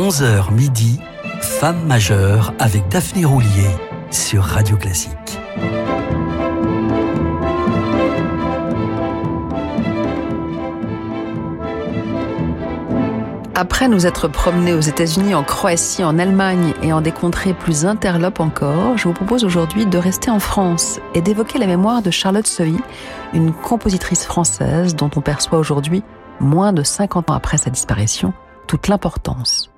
11h midi, Femme majeure avec Daphné Roulier sur Radio Classique. Après nous être promenés aux États-Unis, en Croatie, en Allemagne et en des contrées plus interlopes encore, je vous propose aujourd'hui de rester en France et d'évoquer la mémoire de Charlotte Sohy, une compositrice française dont on perçoit aujourd'hui, moins de 50 ans après sa disparition, toute l'importance.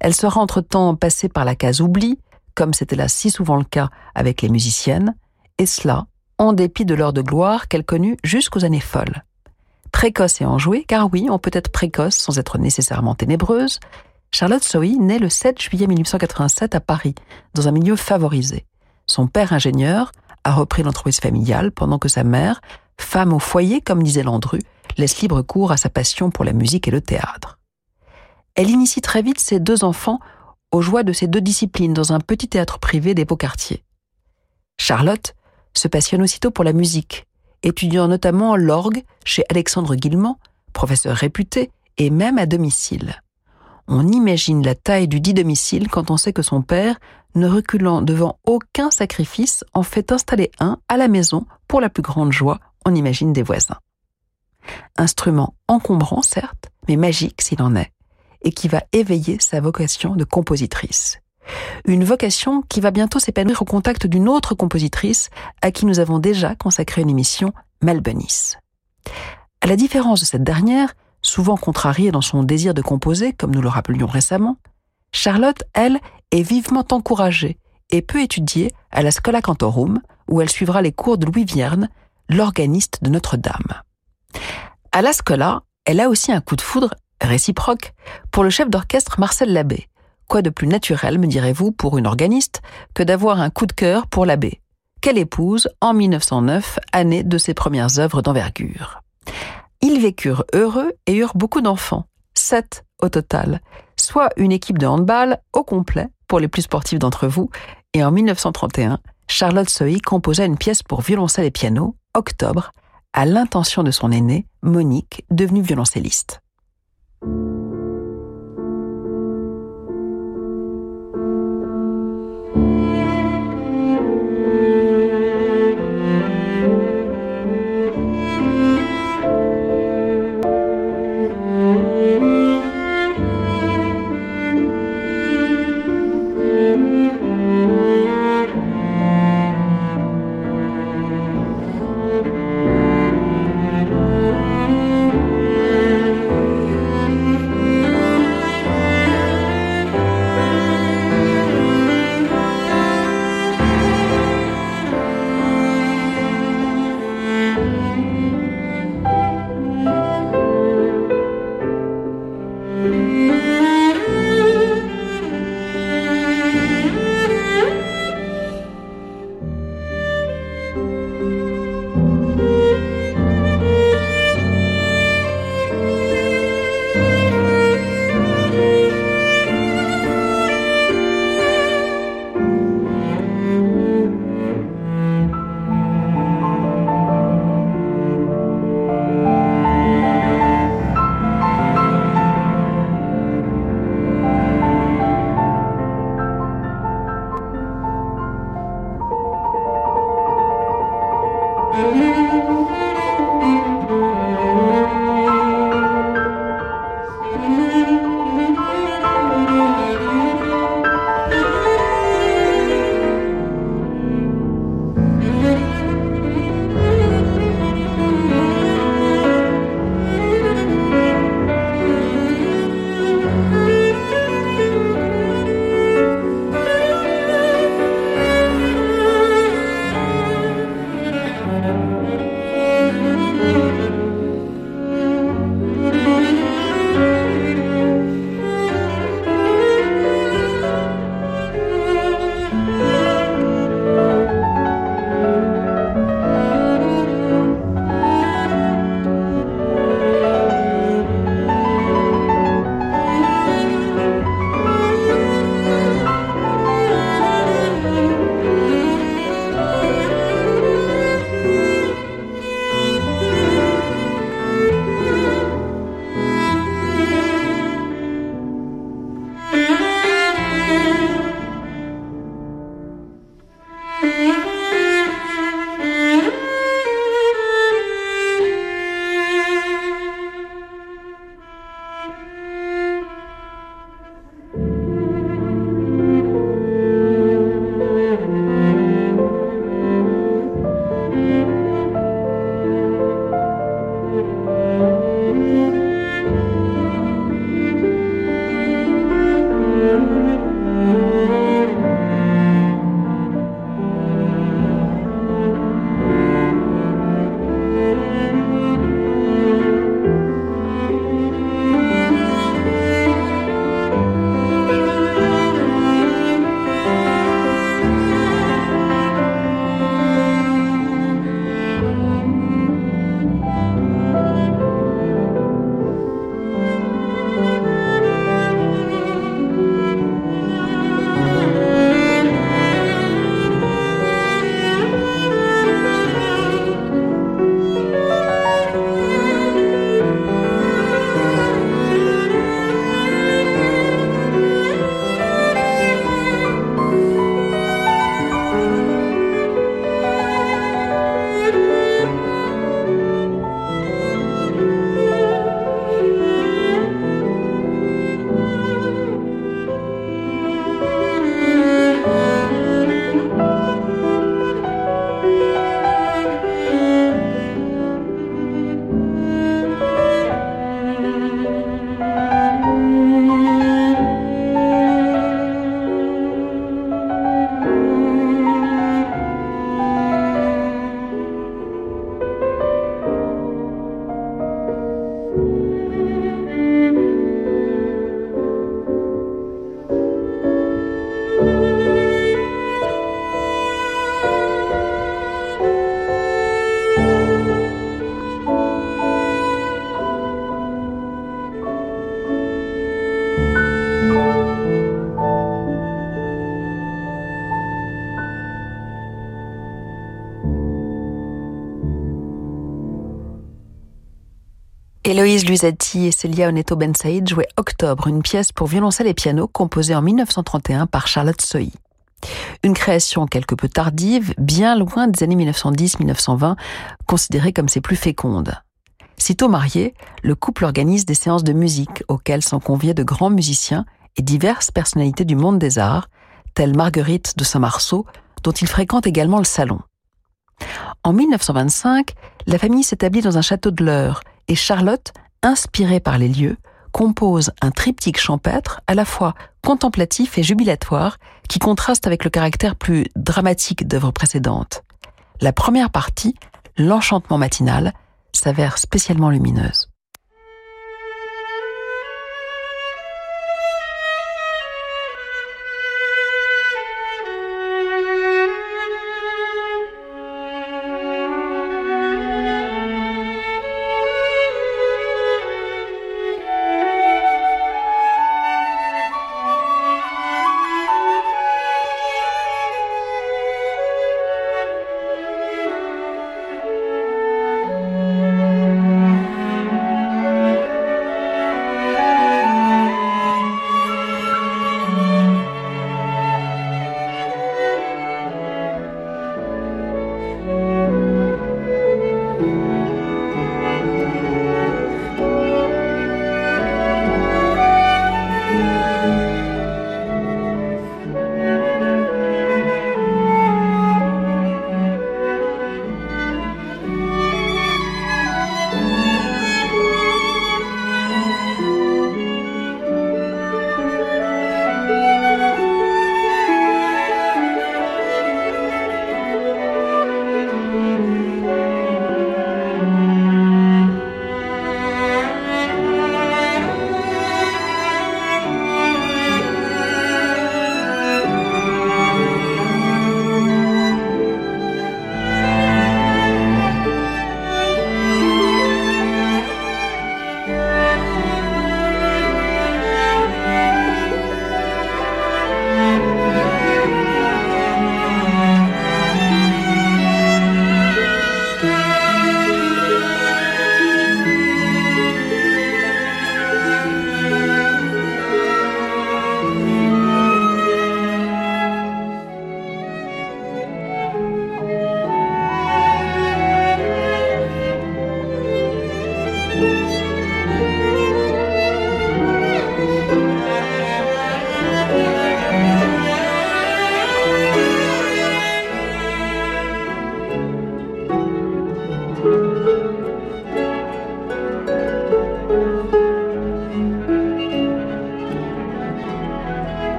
Elle sera entre-temps passée par la case oubli, comme c'était là si souvent le cas avec les musiciennes, et cela en dépit de l'heure de gloire qu'elle connut jusqu'aux années folles précoce et enjouée, car oui, on peut être précoce sans être nécessairement ténébreuse, Charlotte Sohy naît le 7 juillet 1887 à Paris, dans un milieu favorisé. Son père ingénieur a repris l'entreprise familiale pendant que sa mère, femme au foyer comme disait Landru, laisse libre cours à sa passion pour la musique et le théâtre. Elle initie très vite ses deux enfants aux joies de ces deux disciplines dans un petit théâtre privé des beaux quartiers. Charlotte se passionne aussitôt pour la musique étudiant notamment l'orgue chez Alexandre Guillemont, professeur réputé, et même à domicile. On imagine la taille du dit domicile quand on sait que son père, ne reculant devant aucun sacrifice, en fait installer un à la maison pour la plus grande joie, on imagine des voisins. Instrument encombrant, certes, mais magique s'il en est, et qui va éveiller sa vocation de compositrice. Une vocation qui va bientôt s'épanouir au contact d'une autre compositrice à qui nous avons déjà consacré une émission, Mel À la différence de cette dernière, souvent contrariée dans son désir de composer, comme nous le rappelions récemment, Charlotte, elle, est vivement encouragée et peut étudier à la Scola Cantorum, où elle suivra les cours de Louis Vierne, l'organiste de Notre-Dame. À la Scola, elle a aussi un coup de foudre réciproque pour le chef d'orchestre Marcel Labbé, Quoi de plus naturel, me direz-vous, pour une organiste, que d'avoir un coup de cœur pour l'abbé, qu'elle épouse en 1909, année de ses premières œuvres d'envergure? Ils vécurent heureux et eurent beaucoup d'enfants, sept au total, soit une équipe de handball au complet pour les plus sportifs d'entre vous, et en 1931, Charlotte Sohy composa une pièce pour violoncelle et piano, Octobre, à l'intention de son aînée, Monique, devenue violoncelliste. thank you Héloïse Luisati et Celia Oneto Ben Saïd jouaient Octobre, une pièce pour violoncelle et piano composée en 1931 par Charlotte Sohi. Une création quelque peu tardive, bien loin des années 1910-1920, considérée comme ses plus fécondes. Sitôt marié, le couple organise des séances de musique auxquelles sont conviés de grands musiciens et diverses personnalités du monde des arts, telles Marguerite de Saint-Marceau, dont il fréquente également le salon. En 1925, la famille s'établit dans un château de l'Eure et Charlotte, inspirée par les lieux, compose un triptyque champêtre à la fois contemplatif et jubilatoire qui contraste avec le caractère plus dramatique d'œuvres précédentes. La première partie, l'enchantement matinal, s'avère spécialement lumineuse.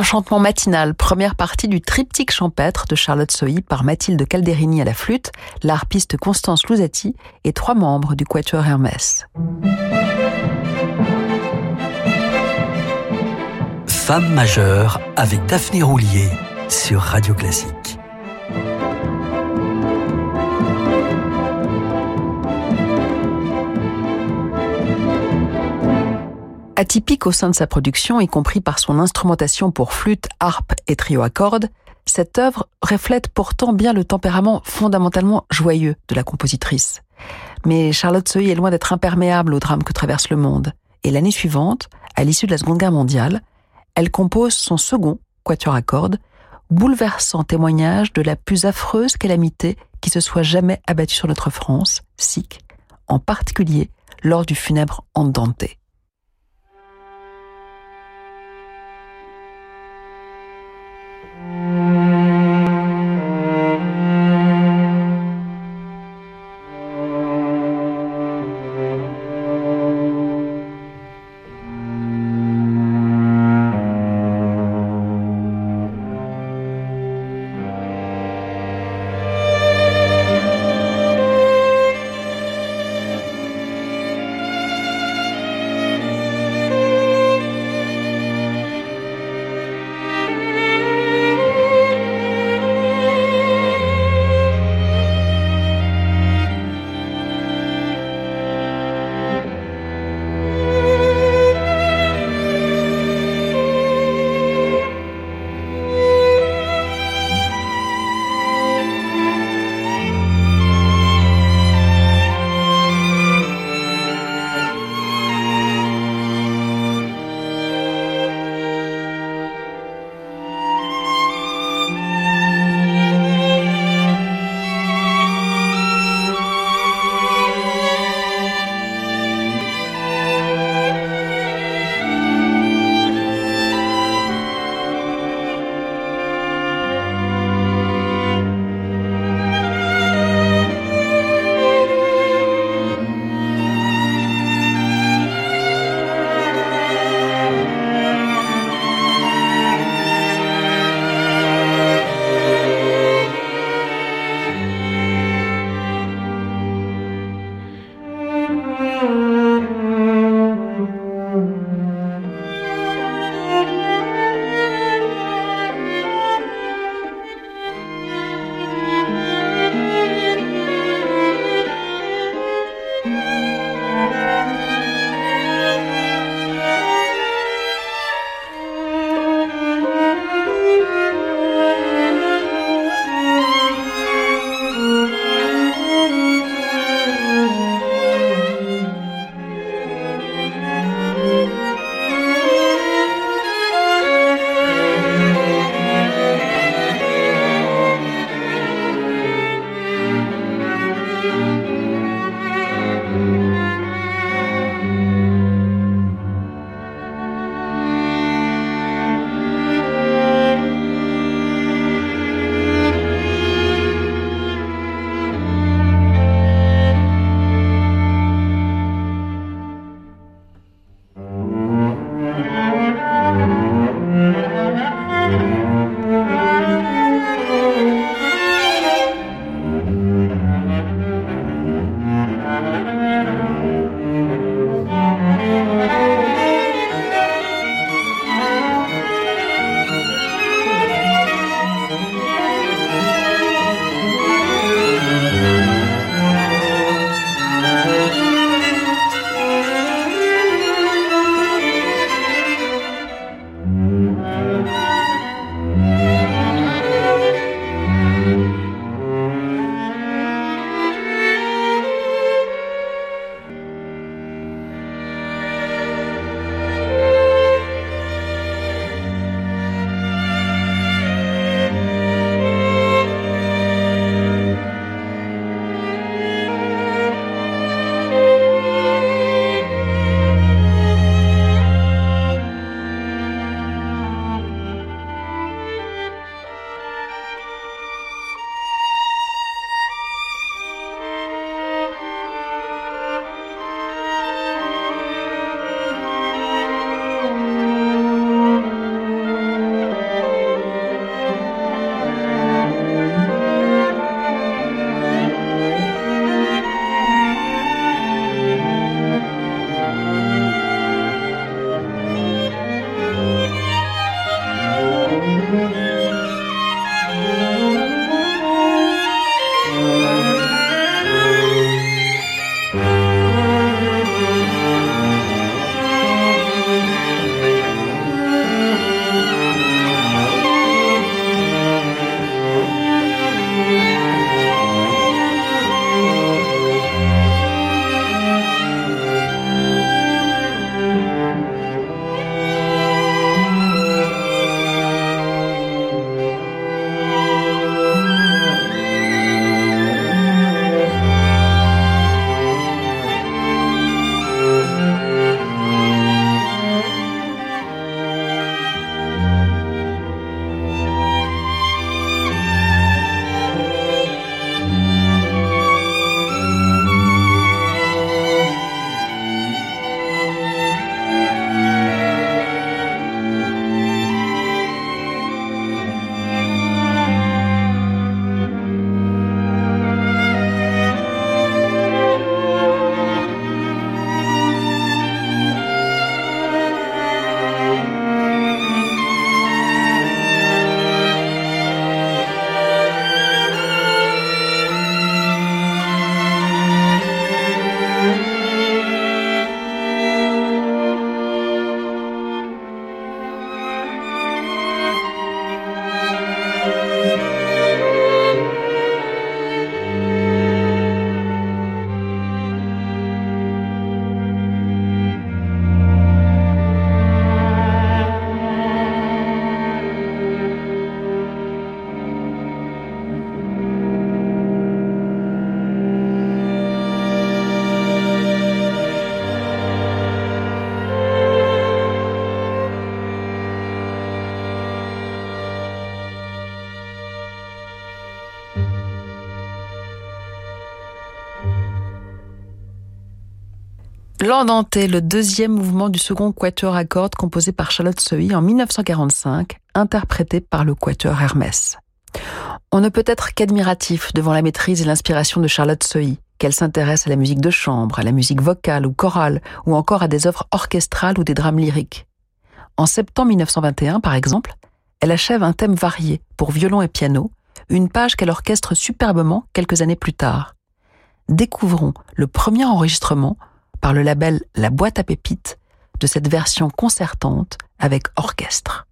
Enchantement matinal, première partie du triptyque champêtre de Charlotte Sohi par Mathilde Calderini à la flûte, l'harpiste Constance Louzati et trois membres du Quatuor Hermès. Femme majeure avec Daphné Roulier sur Radio Classique. Atypique au sein de sa production, y compris par son instrumentation pour flûte, harpe et trio à cordes, cette œuvre reflète pourtant bien le tempérament fondamentalement joyeux de la compositrice. Mais Charlotte Sohi est loin d'être imperméable au drame que traverse le monde. Et l'année suivante, à l'issue de la Seconde Guerre mondiale, elle compose son second quatuor à cordes, bouleversant témoignage de la plus affreuse calamité qui se soit jamais abattue sur notre France, sikh, en particulier lors du funèbre Andante. L'Andante, le deuxième mouvement du second quatuor à cordes composé par Charlotte Sohi en 1945, interprété par le quatuor Hermès. On ne peut être qu'admiratif devant la maîtrise et l'inspiration de Charlotte Sohi, qu'elle s'intéresse à la musique de chambre, à la musique vocale ou chorale, ou encore à des œuvres orchestrales ou des drames lyriques. En septembre 1921, par exemple, elle achève un thème varié pour violon et piano, une page qu'elle orchestre superbement quelques années plus tard. Découvrons le premier enregistrement par le label La Boîte à Pépites de cette version concertante avec orchestre.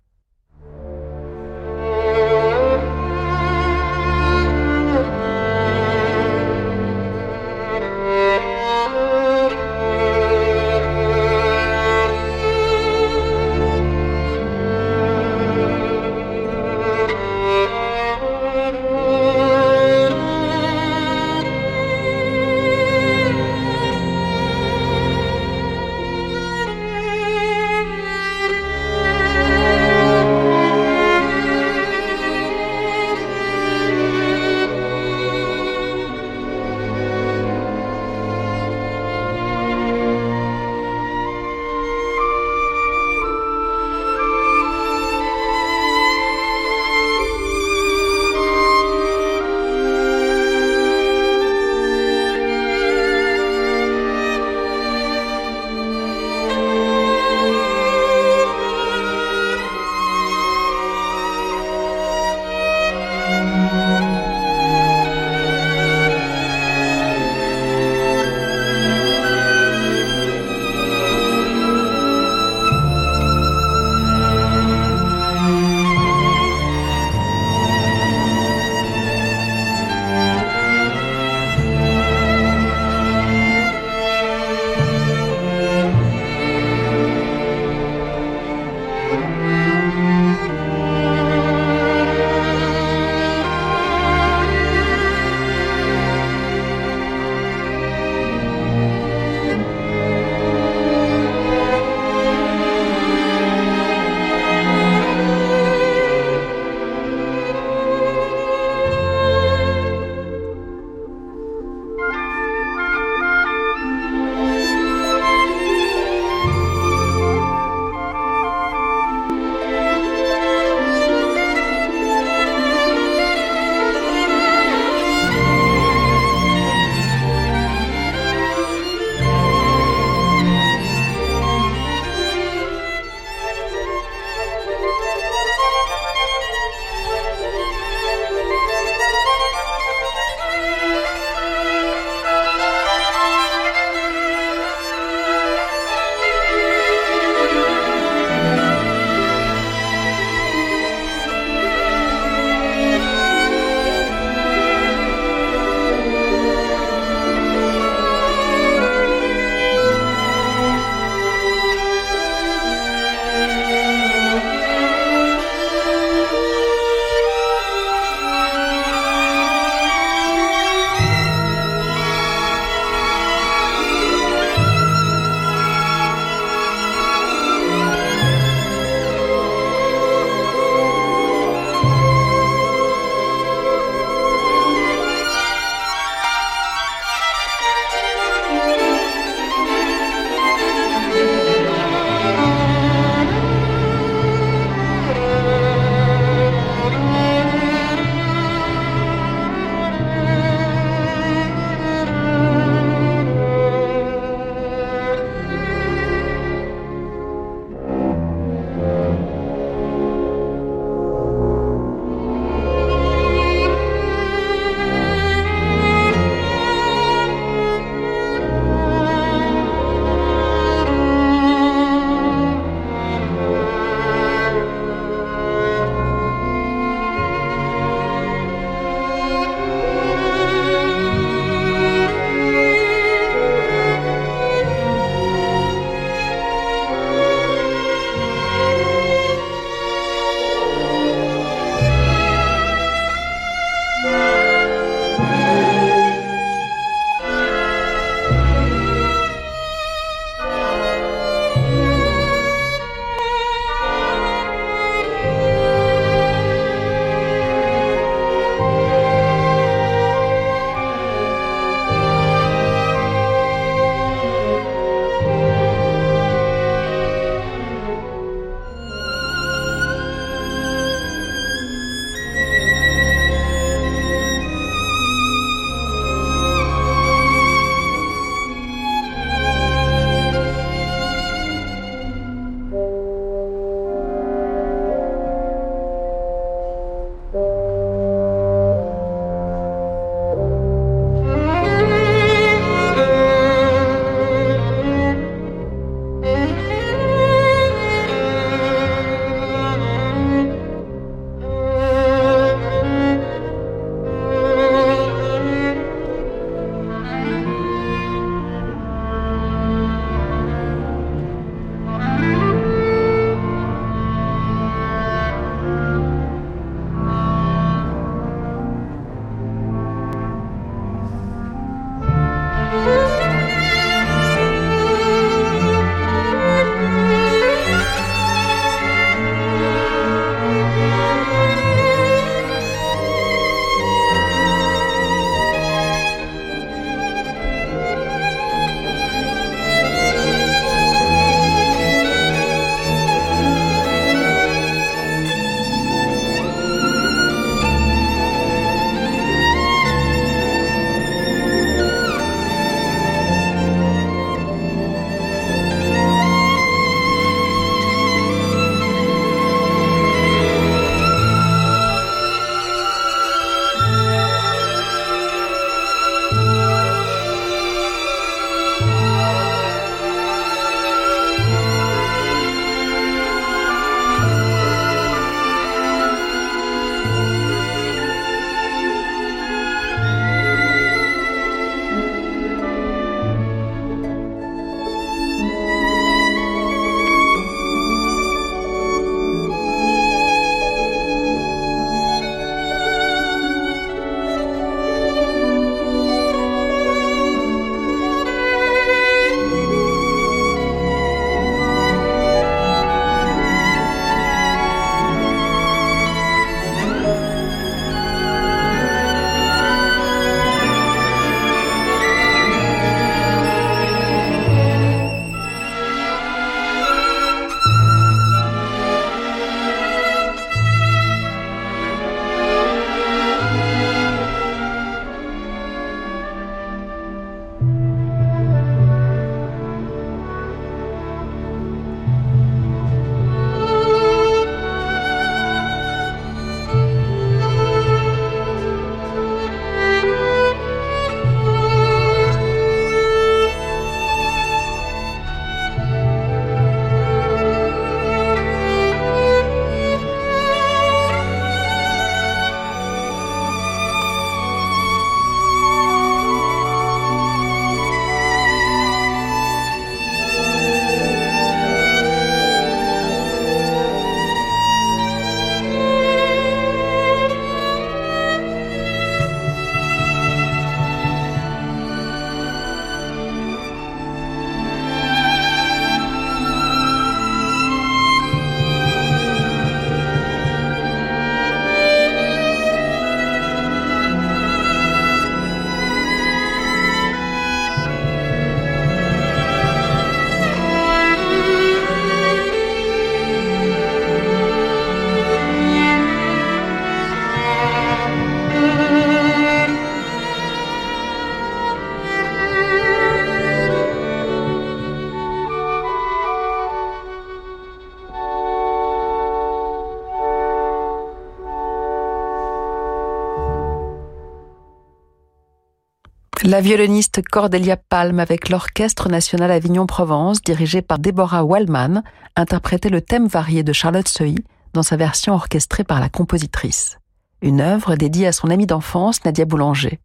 La violoniste Cordelia Palm avec l'Orchestre national Avignon-Provence, dirigé par Deborah Wallman, interprétait le thème varié de Charlotte Seuil dans sa version orchestrée par la compositrice. Une œuvre dédiée à son amie d'enfance, Nadia Boulanger.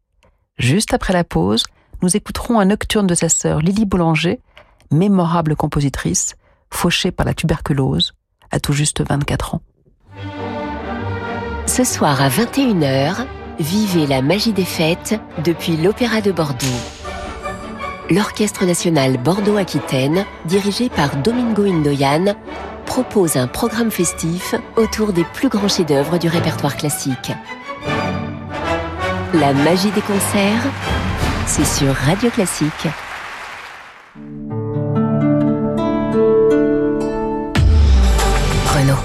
Juste après la pause, nous écouterons un nocturne de sa sœur Lily Boulanger, mémorable compositrice, fauchée par la tuberculose, à tout juste 24 ans. Ce soir à 21h, Vivez la magie des fêtes depuis l'Opéra de Bordeaux. L'Orchestre national Bordeaux-Aquitaine, dirigé par Domingo Indoyan, propose un programme festif autour des plus grands chefs-d'œuvre du répertoire classique. La magie des concerts, c'est sur Radio Classique. Renault.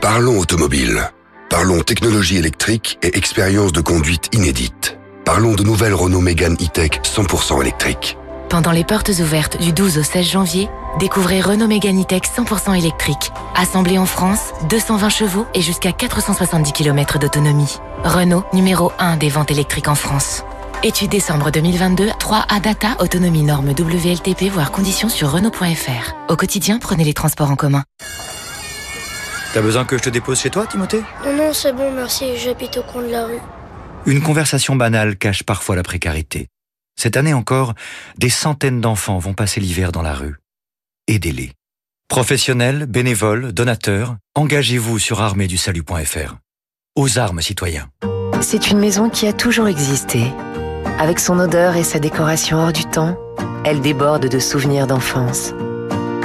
Parlons automobile. Parlons technologie électrique et expérience de conduite inédite. Parlons de nouvelles Renault Mégane E-Tech 100% électrique. Pendant les portes ouvertes du 12 au 16 janvier, découvrez Renault Mégane E-Tech 100% électrique. Assemblé en France, 220 chevaux et jusqu'à 470 km d'autonomie. Renault, numéro 1 des ventes électriques en France. Étude décembre 2022, 3A Data, autonomie norme WLTP, voire conditions sur Renault.fr. Au quotidien, prenez les transports en commun. T'as besoin que je te dépose chez toi, Timothée? Non, non, c'est bon, merci, j'habite au coin de la rue. Une conversation banale cache parfois la précarité. Cette année encore, des centaines d'enfants vont passer l'hiver dans la rue. Aidez-les. Professionnels, bénévoles, donateurs, engagez-vous sur arméedusalut.fr. Aux armes, citoyens. C'est une maison qui a toujours existé. Avec son odeur et sa décoration hors du temps, elle déborde de souvenirs d'enfance.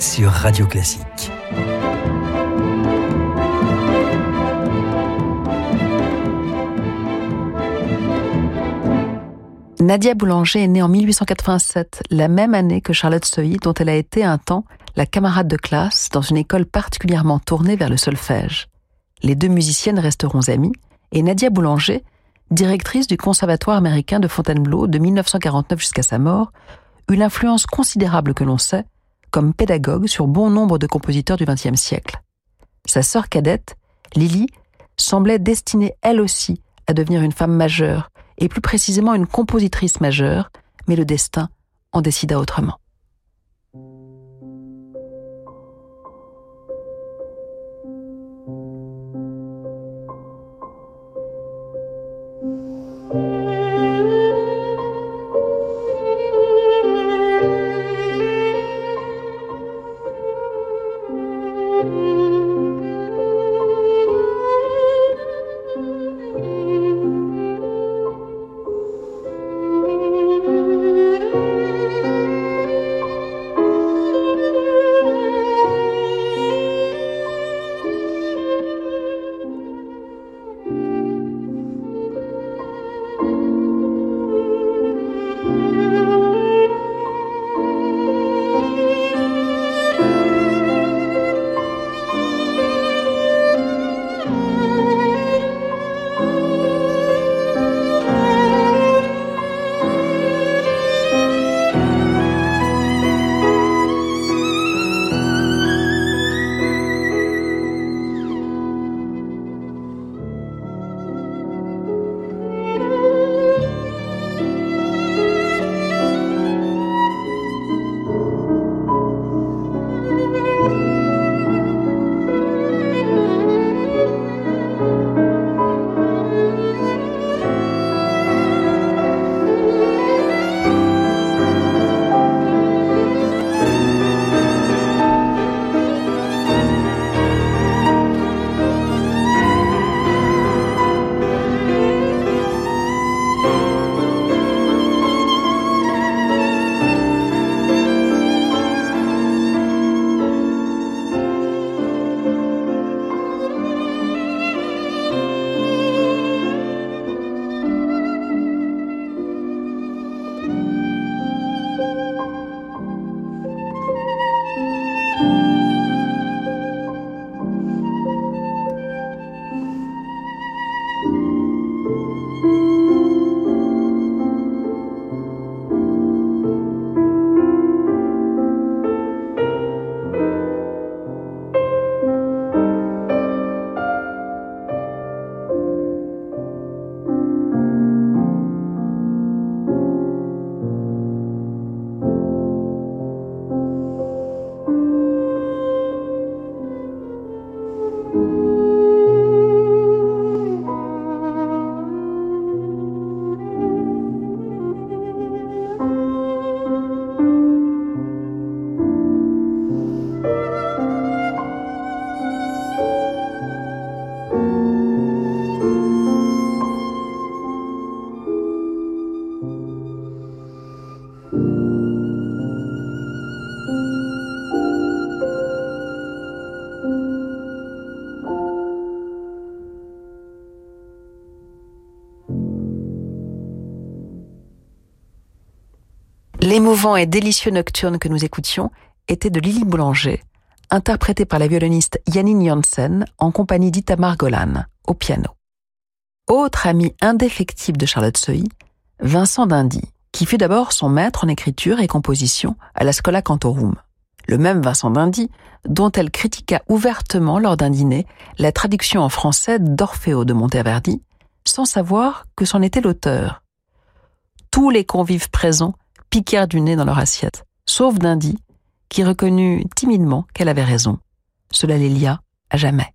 sur Radio Classique. Nadia Boulanger est née en 1887, la même année que Charlotte Seuil, dont elle a été un temps la camarade de classe dans une école particulièrement tournée vers le solfège. Les deux musiciennes resteront amies, et Nadia Boulanger, directrice du Conservatoire américain de Fontainebleau de 1949 jusqu'à sa mort, eut l'influence considérable que l'on sait comme pédagogue sur bon nombre de compositeurs du XXe siècle. Sa sœur cadette, Lily, semblait destinée elle aussi à devenir une femme majeure, et plus précisément une compositrice majeure, mais le destin en décida autrement. L'émouvant et délicieux nocturne que nous écoutions était de Lily Boulanger, interprété par la violoniste Janine Janssen en compagnie d'Itamar Golan au piano. Autre ami indéfectible de Charlotte Sohi, Vincent Dindy, qui fut d'abord son maître en écriture et composition à la Scola Cantorum. Le même Vincent Dindy, dont elle critiqua ouvertement lors d'un dîner la traduction en français d'Orfeo de Monteverdi, sans savoir que c'en était l'auteur. Tous les convives présents piquèrent du nez dans leur assiette, sauf Dindy, qui reconnut timidement qu'elle avait raison. Cela les lia à jamais.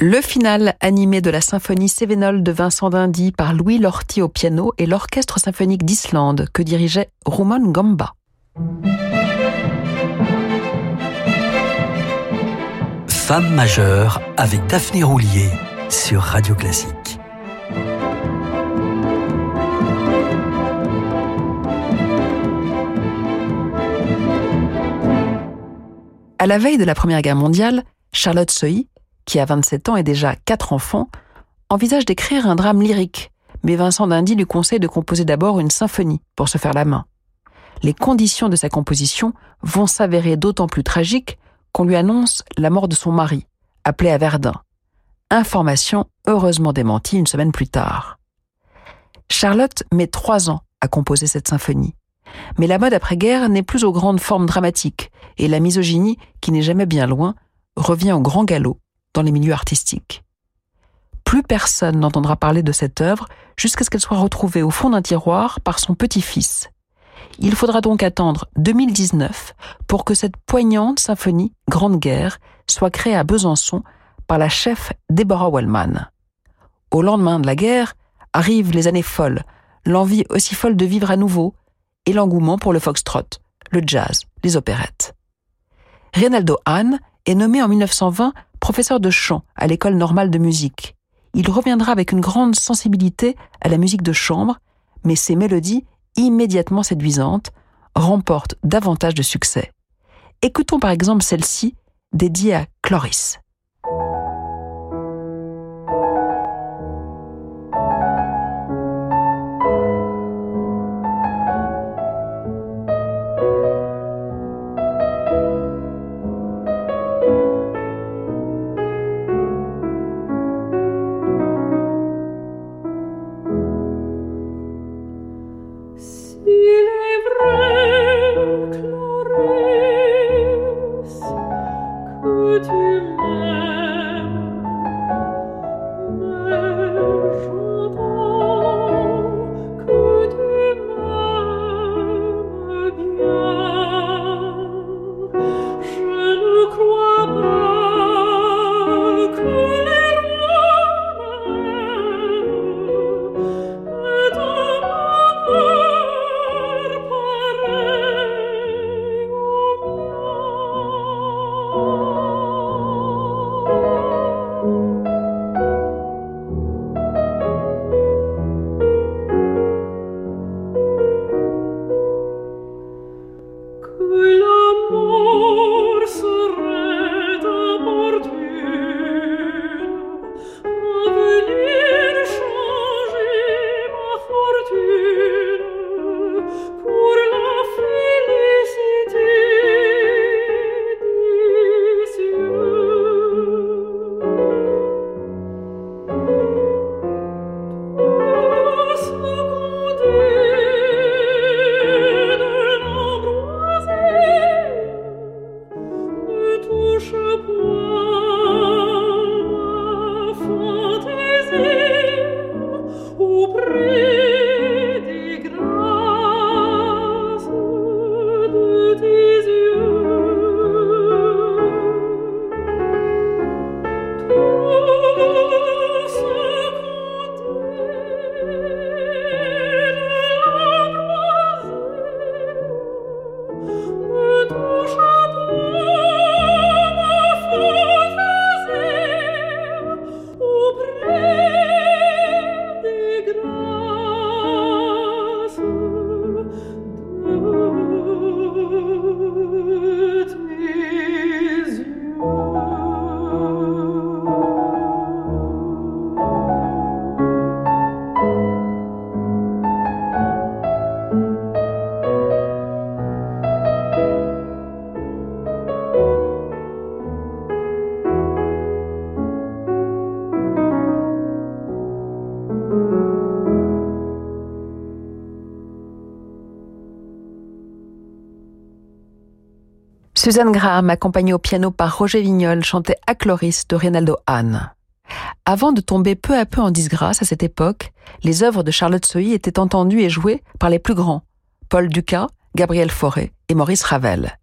Le final animé de la symphonie Cévenol de Vincent d'Indy par Louis Lorty au piano et l'orchestre symphonique d'Islande que dirigeait Roman Gamba. Femme majeure avec Daphné Roulier sur Radio Classique. À la veille de la Première Guerre mondiale, Charlotte Sohi, qui a 27 ans et déjà quatre enfants, envisage d'écrire un drame lyrique, mais Vincent d'Indy lui conseille de composer d'abord une symphonie pour se faire la main. Les conditions de sa composition vont s'avérer d'autant plus tragiques qu'on lui annonce la mort de son mari, appelé à Verdun. Information heureusement démentie une semaine plus tard. Charlotte met trois ans à composer cette symphonie. Mais la mode après-guerre n'est plus aux grandes formes dramatiques, et la misogynie, qui n'est jamais bien loin, revient au grand galop dans les milieux artistiques. Plus personne n'entendra parler de cette œuvre jusqu'à ce qu'elle soit retrouvée au fond d'un tiroir par son petit-fils. Il faudra donc attendre 2019 pour que cette poignante symphonie Grande Guerre soit créée à Besançon par la chef Deborah Wellman. Au lendemain de la guerre arrivent les années folles, l'envie aussi folle de vivre à nouveau et l'engouement pour le foxtrot, le jazz, les opérettes. Reynaldo Hahn est nommé en 1920 professeur de chant à l'école normale de musique. Il reviendra avec une grande sensibilité à la musique de chambre, mais ses mélodies, immédiatement séduisantes, remportent davantage de succès. Écoutons par exemple celle-ci, dédiée à Cloris. Suzanne Graham, accompagnée au piano par Roger Vignol, chantait Acloris de Reynaldo Hahn. Avant de tomber peu à peu en disgrâce à cette époque, les œuvres de Charlotte Sohy étaient entendues et jouées par les plus grands, Paul Dukas, Gabriel Fauré et Maurice Ravel.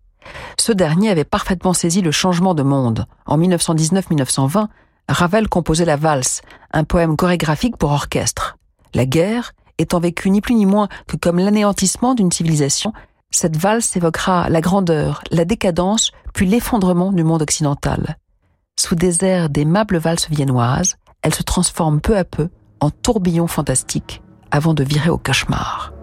Ce dernier avait parfaitement saisi le changement de monde. En 1919-1920, Ravel composait la valse, un poème chorégraphique pour orchestre. La guerre, étant vécue ni plus ni moins que comme l'anéantissement d'une civilisation, cette valse évoquera la grandeur, la décadence, puis l'effondrement du monde occidental. Sous des airs d'aimables valses viennoises, elle se transforme peu à peu en tourbillon fantastique avant de virer au cauchemar.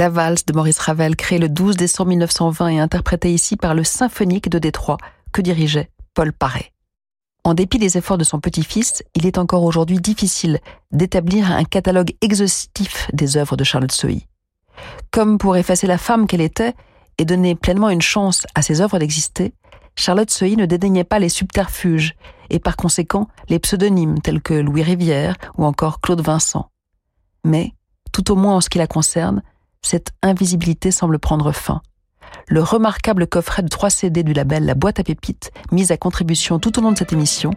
La valse de Maurice Ravel, créée le 12 décembre 1920 et interprétée ici par le Symphonique de Détroit que dirigeait Paul Paré. En dépit des efforts de son petit-fils, il est encore aujourd'hui difficile d'établir un catalogue exhaustif des œuvres de Charlotte Sohi. Comme pour effacer la femme qu'elle était et donner pleinement une chance à ses œuvres d'exister, Charlotte Sohi ne dédaignait pas les subterfuges et par conséquent les pseudonymes tels que Louis Rivière ou encore Claude Vincent. Mais, tout au moins en ce qui la concerne, cette invisibilité semble prendre fin le remarquable coffret de trois CD du label La Boîte à Pépites, mis à contribution tout au long de cette émission,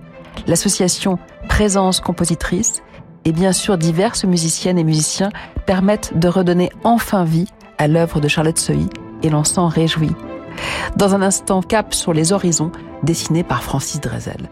l'association Présence Compositrice et bien sûr diverses musiciennes et musiciens permettent de redonner enfin vie à l'œuvre de Charlotte Sohi et l'on s'en réjouit. Dans un instant, cap sur les horizons, dessiné par Francis Drezel.